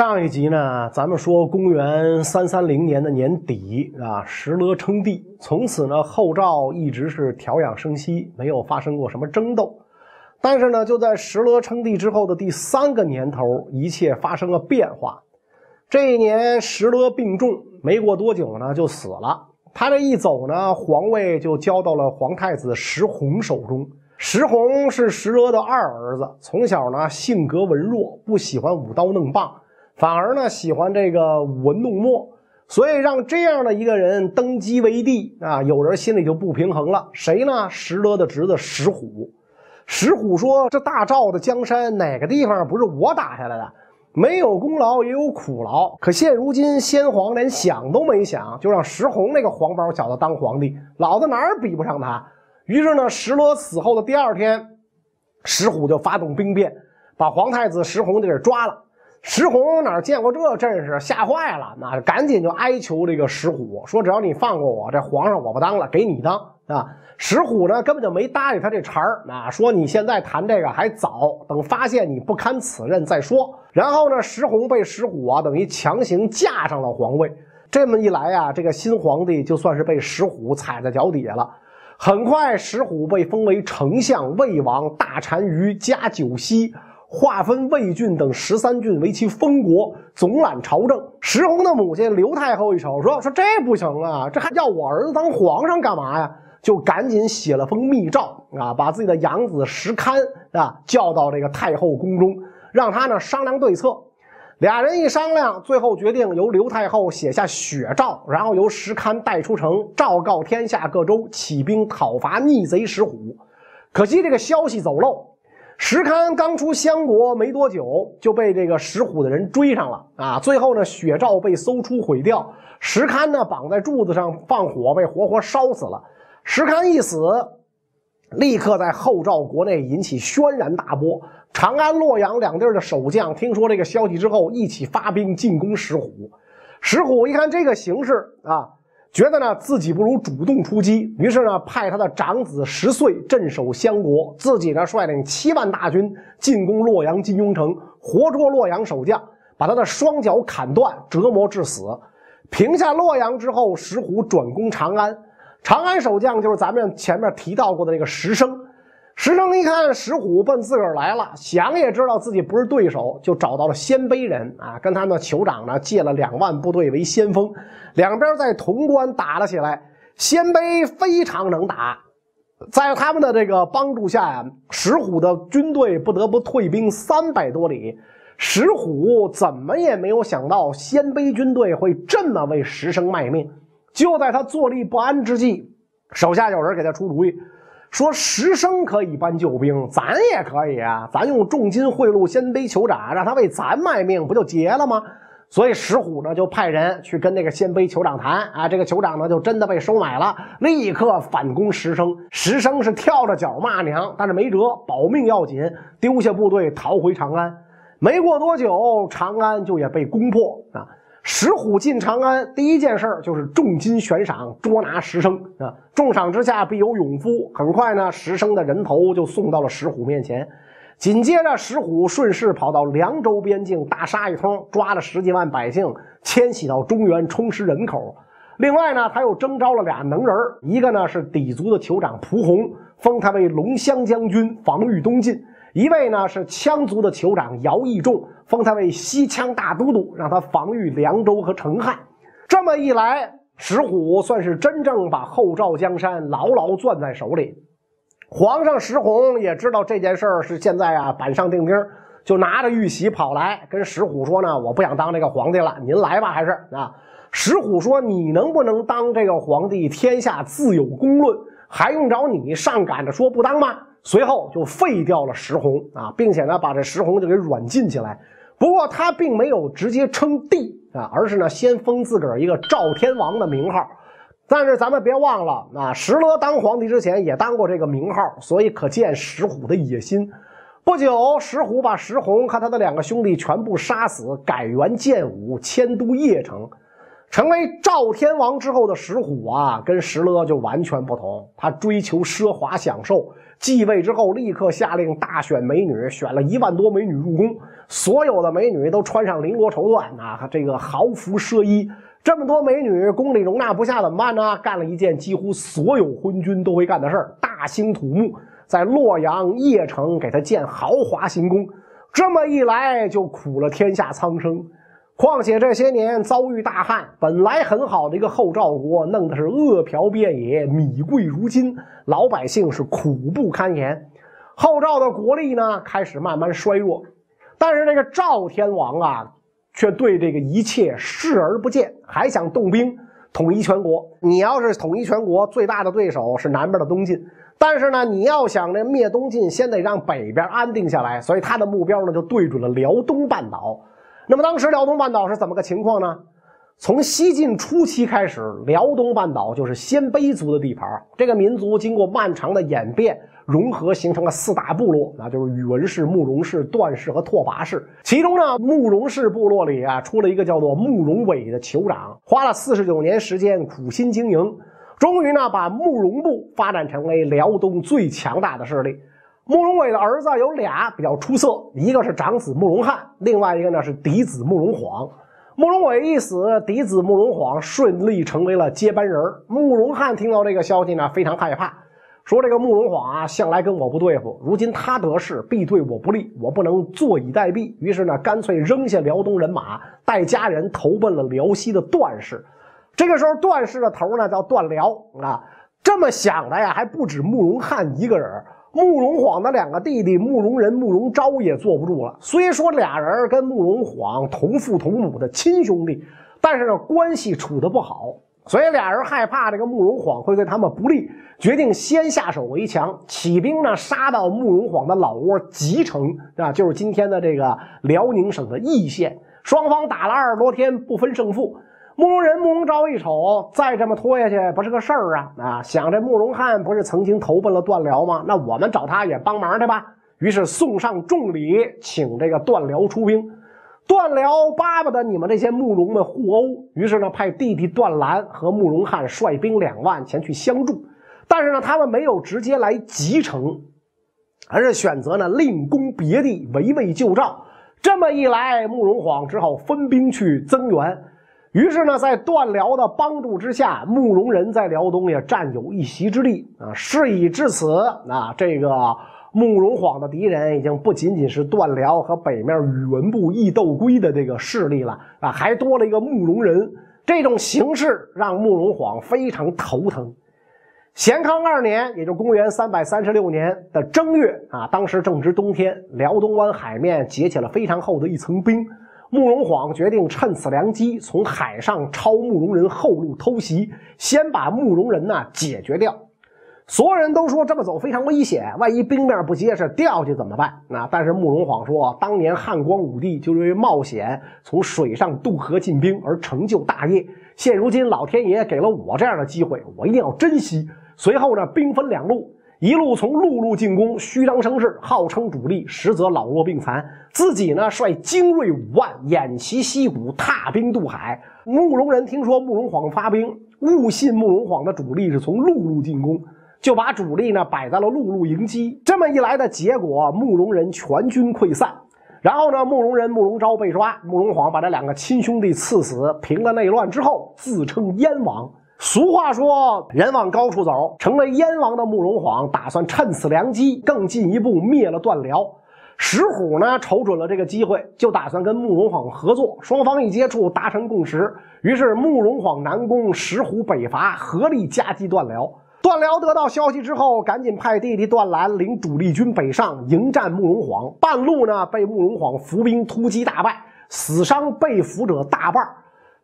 上一集呢，咱们说公元三三零年的年底啊，石勒称帝，从此呢，后赵一直是调养生息，没有发生过什么争斗。但是呢，就在石勒称帝之后的第三个年头，一切发生了变化。这一年，石勒病重，没过多久呢，就死了。他这一走呢，皇位就交到了皇太子石弘手中。石弘是石勒的二儿子，从小呢性格文弱，不喜欢舞刀弄棒。反而呢，喜欢这个舞文弄墨，所以让这样的一个人登基为帝啊，有人心里就不平衡了。谁呢？石勒的侄子石虎。石虎说：“这大赵的江山，哪个地方不是我打下来的？没有功劳也有苦劳。可现如今，先皇连想都没想，就让石弘那个黄毛小子当皇帝，老子哪儿比不上他？于是呢，石勒死后的第二天，石虎就发动兵变，把皇太子石弘就给抓了。”石弘哪见过这阵势，吓坏了，那赶紧就哀求这个石虎，说：“只要你放过我，这皇上我不当了，给你当啊！”石虎呢根本就没搭理他这茬儿，啊，说：“你现在谈这个还早，等发现你不堪此任再说。”然后呢，石弘被石虎啊等于强行架上了皇位。这么一来啊，这个新皇帝就算是被石虎踩在脚底下了。很快，石虎被封为丞相、魏王、大单于加九锡。划分魏郡等十三郡为其封国，总揽朝政。石弘的母亲刘太后一瞅，说：“说这不行啊，这还要我儿子当皇上干嘛呀？”就赶紧写了封密诏啊，把自己的养子石堪啊叫到这个太后宫中，让他呢商量对策。俩人一商量，最后决定由刘太后写下血诏，然后由石堪带出城，昭告天下各州，起兵讨伐逆贼石虎。可惜这个消息走漏。石堪刚出相国没多久，就被这个石虎的人追上了啊！最后呢，血诏被搜出毁掉，石堪呢绑在柱子上放火，被活活烧死了。石堪一死，立刻在后赵国内引起轩然大波。长安、洛阳两地的守将听说这个消息之后，一起发兵进攻石虎。石虎一看这个形势啊。觉得呢自己不如主动出击，于是呢派他的长子十岁镇守相国，自己呢率领七万大军进攻洛阳金庸城，活捉洛阳守将，把他的双脚砍断，折磨致死。平下洛阳之后，石虎转攻长安，长安守将就是咱们前面提到过的那个石生。石生一看石虎奔自个儿来了，想也知道自己不是对手，就找到了鲜卑人啊，跟他们酋长呢借了两万部队为先锋，两边在潼关打了起来。鲜卑非常能打，在他们的这个帮助下呀，石虎的军队不得不退兵三百多里。石虎怎么也没有想到鲜卑军队会这么为石生卖命。就在他坐立不安之际，手下有人给他出主意。说石生可以搬救兵，咱也可以啊！咱用重金贿赂鲜卑酋长，让他为咱卖命，不就结了吗？所以石虎呢就派人去跟那个鲜卑酋长谈啊，这个酋长呢就真的被收买了，立刻反攻石生。石生是跳着脚骂娘，但是没辙，保命要紧，丢下部队逃回长安。没过多久，长安就也被攻破啊。石虎进长安，第一件事儿就是重金悬赏捉拿石生啊！重赏之下必有勇夫。很快呢，石生的人头就送到了石虎面前。紧接着，石虎顺势跑到凉州边境大杀一通，抓了十几万百姓，迁徙到中原充实人口。另外呢，他又征召了俩能人一个呢是氐族的酋长蒲洪，封他为龙骧将军，防御东晋。一位呢是羌族的酋长姚义仲，封他为西羌大都督，让他防御凉州和成汉。这么一来，石虎算是真正把后赵江山牢牢攥在手里。皇上石弘也知道这件事儿是现在啊板上钉钉，就拿着玉玺跑来跟石虎说呢：“我不想当这个皇帝了，您来吧，还是啊？”石虎说：“你能不能当这个皇帝，天下自有公论，还用着你上赶着说不当吗？”随后就废掉了石弘啊，并且呢把这石弘就给软禁起来。不过他并没有直接称帝啊，而是呢先封自个儿一个赵天王的名号。但是咱们别忘了啊，石勒当皇帝之前也当过这个名号，所以可见石虎的野心。不久，石虎把石弘和他的两个兄弟全部杀死，改元建武，迁都邺城，成为赵天王之后的石虎啊，跟石勒就完全不同。他追求奢华享受。继位之后，立刻下令大选美女，选了一万多美女入宫。所有的美女都穿上绫罗绸缎啊，这个豪服奢衣。这么多美女，宫里容纳不下怎么办呢？干了一件几乎所有昏君都会干的事儿：大兴土木，在洛阳邺城给他建豪华行宫。这么一来，就苦了天下苍生。况且这些年遭遇大旱，本来很好的一个后赵国，弄得是饿殍遍野，米贵如金，老百姓是苦不堪言。后赵的国力呢，开始慢慢衰弱。但是这个赵天王啊。却对这个一切视而不见，还想动兵统一全国。你要是统一全国，最大的对手是南边的东晋。但是呢，你要想这灭东晋，先得让北边安定下来。所以他的目标呢，就对准了辽东半岛。那么当时辽东半岛是怎么个情况呢？从西晋初期开始，辽东半岛就是鲜卑族的地盘。这个民族经过漫长的演变。融合形成了四大部落，那就是宇文氏、慕容氏、段氏和拓跋氏。其中呢，慕容氏部落里啊，出了一个叫做慕容伟的酋长，花了四十九年时间苦心经营，终于呢，把慕容部发展成为辽东最强大的势力。慕容伟的儿子有俩比较出色，一个是长子慕容翰，另外一个呢是嫡子慕容晃。慕容伟一死，嫡子慕容晃顺利成为了接班人。慕容翰听到这个消息呢，非常害怕。说这个慕容晃啊，向来跟我不对付，如今他得势必对我不利，我不能坐以待毙。于是呢，干脆扔下辽东人马，带家人投奔了辽西的段氏。这个时候，段氏的头呢叫段辽啊。这么想的呀，还不止慕容翰一个人，慕容晃的两个弟弟慕容仁、慕容昭也坐不住了。虽说俩人跟慕容晃同父同母的亲兄弟，但是呢，关系处得不好。所以俩人害怕这个慕容晃会对他们不利，决定先下手为强，起兵呢杀到慕容晃的老窝吉城啊，就是今天的这个辽宁省的义县。双方打了二十多天不分胜负。慕容仁、慕容昭一瞅，再这么拖下去不是个事儿啊啊！想这慕容翰不是曾经投奔了段辽吗？那我们找他也帮忙去吧。于是送上重礼，请这个段辽出兵。段辽巴不得你们这些慕容们互殴，于是呢，派弟弟段兰和慕容翰率兵两万前去相助。但是呢，他们没有直接来集城，而是选择呢另攻别地，围魏救赵。这么一来，慕容晃只好分兵去增援。于是呢，在段辽的帮助之下，慕容仁在辽东也占有一席之地啊。事已至此，啊，这个。慕容晃的敌人已经不仅仅是段辽和北面宇文部义斗归的这个势力了啊，还多了一个慕容仁。这种形势让慕容晃非常头疼。咸康二年，也就公元三百三十六年的正月啊，当时正值冬天，辽东湾海面结起了非常厚的一层冰。慕容晃决定趁此良机，从海上抄慕容人后路偷袭，先把慕容人呢解决掉。所有人都说这么走非常危险，万一冰面不结实掉下去怎么办？啊！但是慕容晃说，当年汉光武帝就因为冒险从水上渡河进兵而成就大业，现如今老天爷给了我这样的机会，我一定要珍惜。随后呢，兵分两路，一路从陆路进攻，虚张声势，号称主力，实则老弱病残。自己呢，率精锐五万，偃旗息鼓，踏兵渡海。慕容人听说慕容晃发兵，误信慕容晃的主力是从陆路进攻。就把主力呢摆在了陆路迎击，这么一来的结果，慕容人全军溃散。然后呢，慕容人、慕容昭被抓，慕容晃把这两个亲兄弟赐死，平了内乱之后，自称燕王。俗话说，人往高处走，成为燕王的慕容晃打算趁此良机，更进一步灭了段辽。石虎呢，瞅准了这个机会，就打算跟慕容晃合作。双方一接触，达成共识，于是慕容晃南攻，石虎北伐，合力夹击段辽。段辽得到消息之后，赶紧派弟弟段兰领主力军北上迎战慕容晃。半路呢，被慕容晃伏兵突击大败，死伤被俘者大半。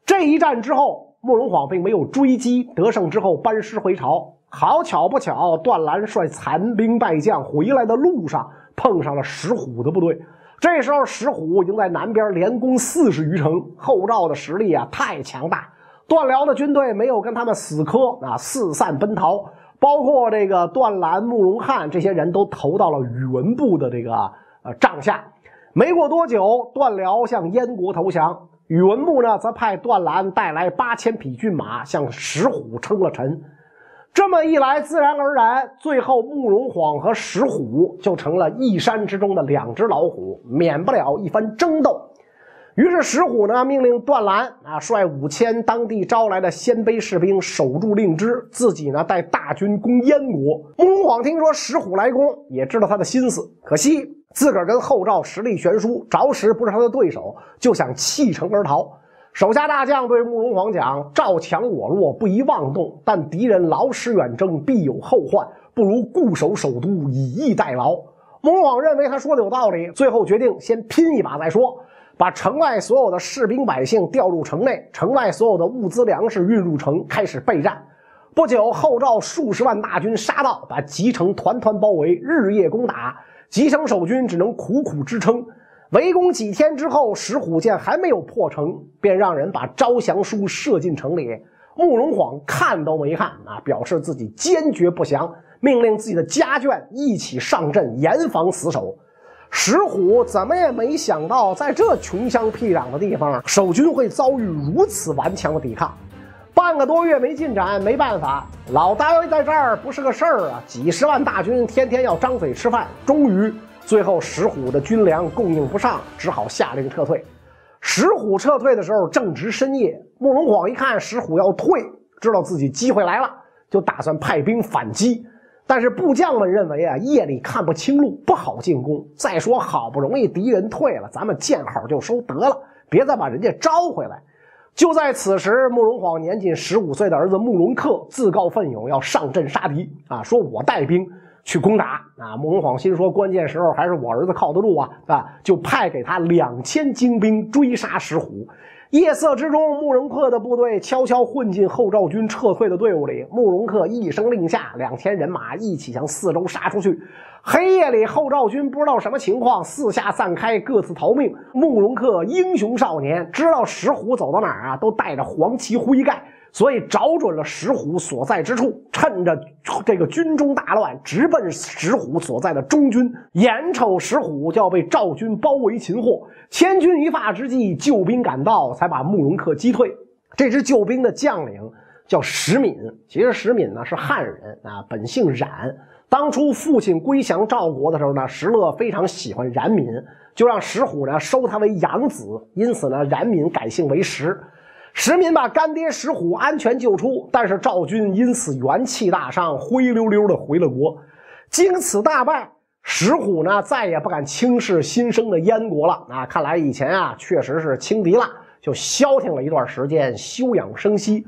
这一战之后，慕容晃并没有追击，得胜之后班师回朝。好巧不巧，段兰率残兵败将回来的路上碰上了石虎的部队。这时候，石虎已经在南边连攻四十余城，后赵的实力啊太强大。段辽的军队没有跟他们死磕啊，四散奔逃，包括这个段兰、慕容翰这些人都投到了宇文部的这个呃帐下。没过多久，段辽向燕国投降，宇文穆呢则派段兰带来八千匹骏马向石虎称了臣。这么一来，自然而然，最后慕容晃和石虎就成了一山之中的两只老虎，免不了一番争斗。于是石虎呢，命令段兰啊，率五千当地招来的鲜卑士兵守住令支，自己呢带大军攻燕国。慕容晃听说石虎来攻，也知道他的心思，可惜自个儿跟后赵实力悬殊，着实不是他的对手，就想弃城而逃。手下大将对慕容晃讲：“赵强我弱，不宜妄动。但敌人劳师远征，必有后患，不如固守首都，以逸待劳。”慕容晃认为他说的有道理，最后决定先拼一把再说，把城外所有的士兵百姓调入城内，城外所有的物资粮食运入城，开始备战。不久，后赵数十万大军杀到，把集城团团包围，日夜攻打。吉城守军只能苦苦支撑。围攻几天之后，石虎见还没有破城，便让人把招降书射进城里。慕容晃看都没看啊，表示自己坚决不降，命令自己的家眷一起上阵，严防死守。石虎怎么也没想到，在这穷乡僻壤的地方，守军会遭遇如此顽强的抵抗。半个多月没进展，没办法，老单位在这儿不是个事儿啊！几十万大军天天要张嘴吃饭，终于。最后，石虎的军粮供应不上，只好下令撤退。石虎撤退的时候正值深夜，慕容晃一看石虎要退，知道自己机会来了，就打算派兵反击。但是部将们认为啊，夜里看不清路，不好进攻。再说，好不容易敌人退了，咱们见好就收得了，别再把人家招回来。就在此时，慕容晃年仅十五岁的儿子慕容恪自告奋勇要上阵杀敌啊，说我带兵。去攻打啊！慕容晃心说，关键时候还是我儿子靠得住啊！啊，就派给他两千精兵追杀石虎。夜色之中，慕容恪的部队悄悄混进后赵军撤退的队伍里。慕容恪一声令下，两千人马一起向四周杀出去。黑夜里，后赵军不知道什么情况，四下散开，各自逃命。慕容恪英雄少年，知道石虎走到哪儿啊，都带着黄旗灰盖。所以找准了石虎所在之处，趁着这个军中大乱，直奔石虎所在的中军。眼瞅石虎就要被赵军包围擒获，千钧一发之际，救兵赶到，才把慕容恪击退。这支救兵的将领叫石敏，其实石敏呢是汉人啊，本姓冉。当初父亲归降赵国的时候呢，石勒非常喜欢冉闵，就让石虎呢收他为养子，因此呢，冉闵改姓为石。石民把干爹石虎安全救出，但是赵军因此元气大伤，灰溜溜的回了国。经此大败，石虎呢再也不敢轻视新生的燕国了。啊，看来以前啊确实是轻敌了，就消停了一段时间，休养生息。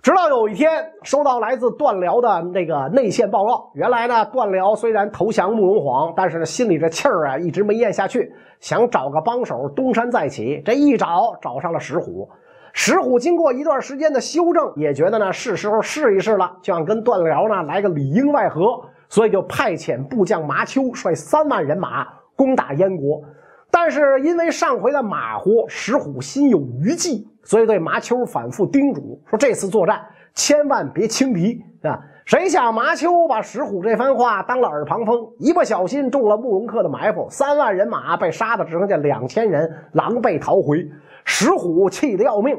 直到有一天，收到来自段辽的那个内线报告，原来呢段辽虽然投降慕容晃，但是呢心里这气儿啊一直没咽下去，想找个帮手东山再起。这一找，找上了石虎。石虎经过一段时间的修正，也觉得呢是时候试一试了，就想跟段辽呢来个里应外合，所以就派遣部将麻丘率三万人马攻打燕国。但是因为上回的马虎，石虎心有余悸，所以对麻丘反复叮嘱说：“这次作战千万别轻敌啊！”谁想麻丘把石虎这番话当了耳旁风，一不小心中了慕容恪的埋伏，三万人马被杀的只剩下两千人，狼狈逃回。石虎气得要命，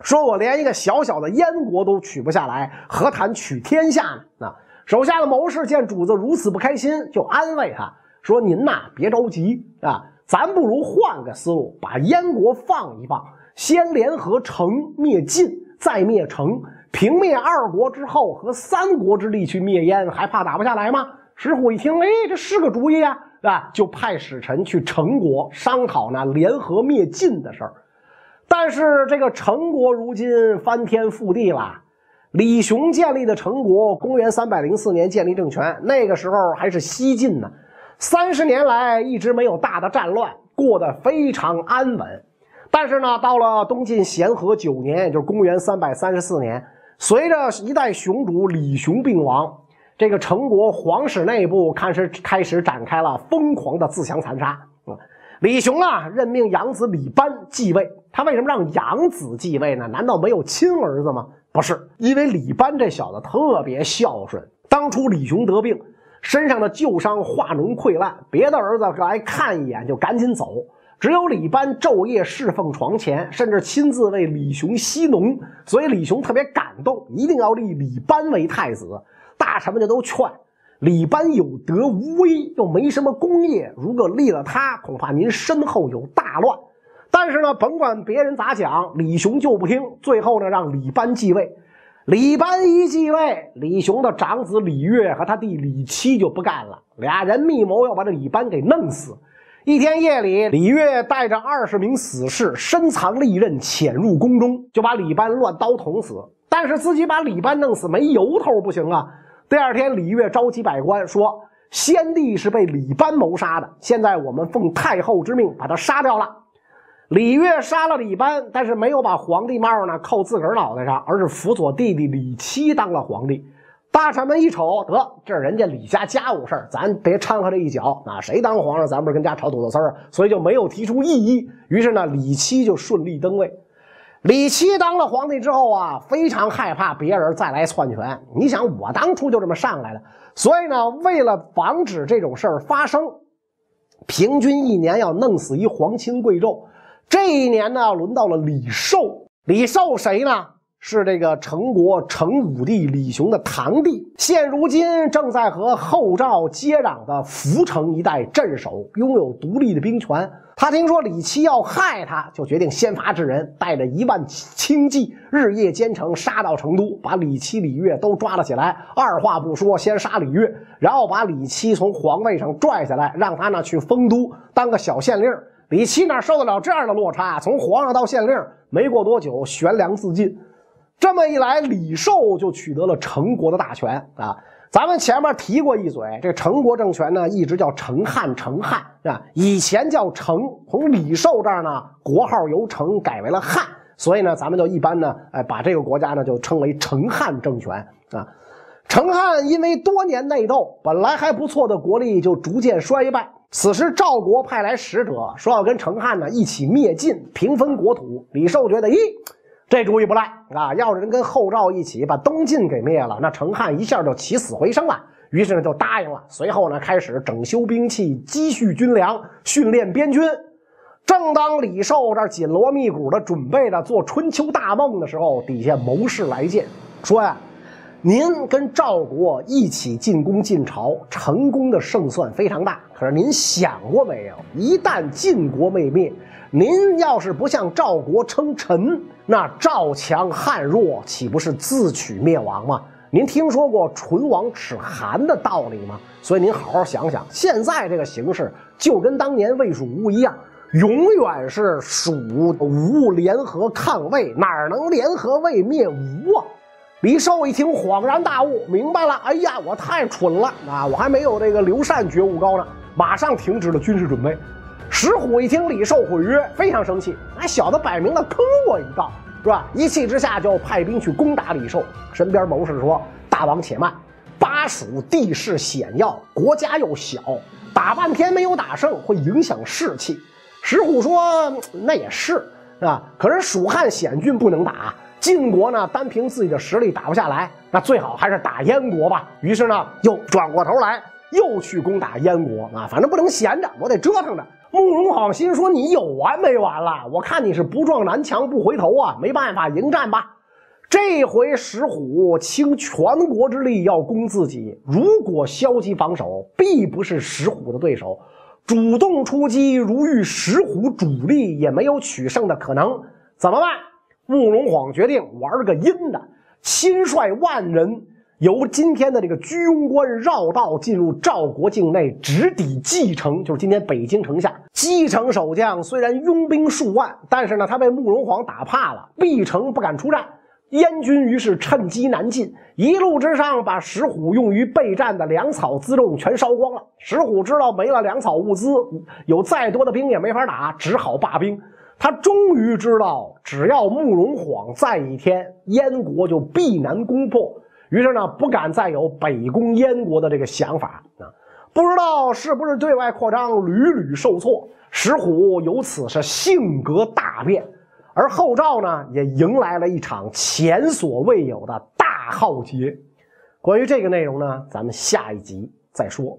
说：“我连一个小小的燕国都取不下来，何谈取天下呢？”啊，手下的谋士见主子如此不开心，就安慰他说：“您呐，别着急啊，咱不如换个思路，把燕国放一放，先联合成灭晋，再灭成，平灭二国之后，和三国之力去灭燕，还怕打不下来吗？”石虎一听，哎，这是个主意啊。啊，就派使臣去成国商讨呢联合灭晋的事儿，但是这个成国如今翻天覆地了。李雄建立的成国，公元三百零四年建立政权，那个时候还是西晋呢，三十年来一直没有大的战乱，过得非常安稳。但是呢，到了东晋咸和九年，也就是公元三百三十四年，随着一代雄主李雄病亡。这个成国皇室内部开始开始展开了疯狂的自相残杀啊。李雄啊，任命养子李班继位。他为什么让养子继位呢？难道没有亲儿子吗？不是，因为李班这小子特别孝顺。当初李雄得病，身上的旧伤化脓溃烂，别的儿子来看一眼就赶紧走，只有李班昼夜侍奉床前，甚至亲自为李雄息脓，所以李雄特别感动，一定要立李班为太子。大臣们就都劝李班有德无威，又没什么功业，如果立了他，恐怕您身后有大乱。但是呢，甭管别人咋讲，李雄就不听。最后呢，让李班继位。李班一继位，李雄的长子李岳和他弟李七就不干了，俩人密谋要把这李班给弄死。一天夜里，李岳带着二十名死士，深藏利刃，潜入宫中，就把李班乱刀捅死。但是自己把李班弄死没由头，不行啊！第二天，李岳召集百官说：“先帝是被李班谋杀的，现在我们奉太后之命把他杀掉了。”李岳杀了李班，但是没有把皇帝帽呢扣自个儿脑袋上，而是辅佐弟弟李七当了皇帝。大臣们一瞅，得这是人家李家家务事，咱别掺和这一脚。啊，谁当皇上，咱不是跟家炒土豆丝儿，所以就没有提出异议。于是呢，李七就顺利登位。李七当了皇帝之后啊，非常害怕别人再来篡权。你想，我当初就这么上来的，所以呢，为了防止这种事儿发生，平均一年要弄死一皇亲贵胄。这一年呢，轮到了李寿。李寿谁呢？是这个成国成武帝李雄的堂弟，现如今正在和后赵接壤的涪城一带镇守，拥有独立的兵权。他听说李七要害他，就决定先发制人，带着一万轻骑，日夜兼程，杀到成都，把李七、李岳都抓了起来。二话不说，先杀李岳，然后把李七从皇位上拽下来，让他呢去丰都当个小县令。李七哪受得了这样的落差？从皇上到县令，没过多久，悬梁自尽。这么一来，李寿就取得了成国的大权啊！咱们前面提过一嘴，这成国政权呢，一直叫成汉，成汉啊，以前叫成，从李寿这儿呢，国号由成改为了汉，所以呢，咱们就一般呢，哎，把这个国家呢就称为成汉政权啊。成汉因为多年内斗，本来还不错的国力就逐渐衰败。此时赵国派来使者，说要跟成汉呢一起灭晋，平分国土。李寿觉得，咦？这主意不赖啊！要是能跟后赵一起把东晋给灭了，那成汉一下就起死回生了。于是呢，就答应了。随后呢，开始整修兵器、积蓄军粮、训练边军。正当李寿这紧锣密鼓的准备着做春秋大梦的时候，底下谋士来见，说呀：“您跟赵国一起进攻晋朝，成功的胜算非常大。可是您想过没有，一旦晋国被灭？”您要是不向赵国称臣，那赵强汉弱，岂不是自取灭亡吗？您听说过唇亡齿寒的道理吗？所以您好好想想，现在这个形势就跟当年魏蜀吴一样，永远是蜀吴联合抗魏，哪能联合魏灭吴啊？李寿一听恍然大悟，明白了，哎呀，我太蠢了啊！我还没有这个刘禅觉悟高呢，马上停止了军事准备。石虎一听李寿毁约，非常生气。那小子摆明了坑我一道，是吧？一气之下就派兵去攻打李寿。身边谋士说：“大王且慢，巴蜀地势险要，国家又小，打半天没有打胜，会影响士气。”石虎说：“那也是，是吧？可是蜀汉险峻，不能打。晋国呢，单凭自己的实力打不下来，那最好还是打燕国吧。”于是呢，又转过头来，又去攻打燕国啊！反正不能闲着，我得折腾着。慕容晃心说：“你有完没完了？我看你是不撞南墙不回头啊！没办法，迎战吧。这回石虎倾全国之力要攻自己，如果消极防守，必不是石虎的对手。主动出击，如遇石虎主力，也没有取胜的可能。怎么办？慕容晃决定玩个阴的，亲率万人。”由今天的这个居庸关绕道进入赵国境内，直抵蓟城，就是今天北京城下。蓟城守将虽然拥兵数万，但是呢，他被慕容晃打怕了，闭城不敢出战。燕军于是趁机南进，一路之上把石虎用于备战的粮草辎重全烧光了。石虎知道没了粮草物资，有再多的兵也没法打，只好罢兵。他终于知道，只要慕容晃在一天，燕国就必难攻破。于是呢，不敢再有北攻燕国的这个想法啊！不知道是不是对外扩张屡屡受挫，石虎由此是性格大变，而后赵呢，也迎来了一场前所未有的大浩劫。关于这个内容呢，咱们下一集再说。